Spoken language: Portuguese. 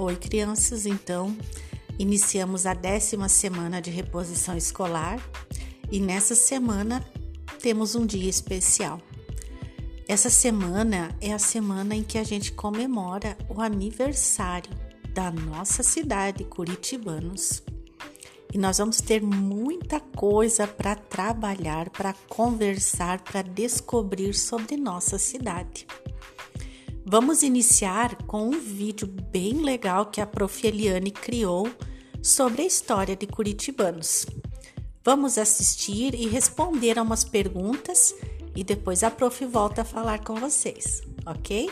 Oi, crianças, então iniciamos a décima semana de reposição escolar e nessa semana temos um dia especial. Essa semana é a semana em que a gente comemora o aniversário da nossa cidade, Curitibanos. E nós vamos ter muita coisa para trabalhar, para conversar, para descobrir sobre nossa cidade. Vamos iniciar com um vídeo bem legal que a Prof. Eliane criou sobre a história de Curitibanos. Vamos assistir e responder a umas perguntas e depois a prof volta a falar com vocês, ok?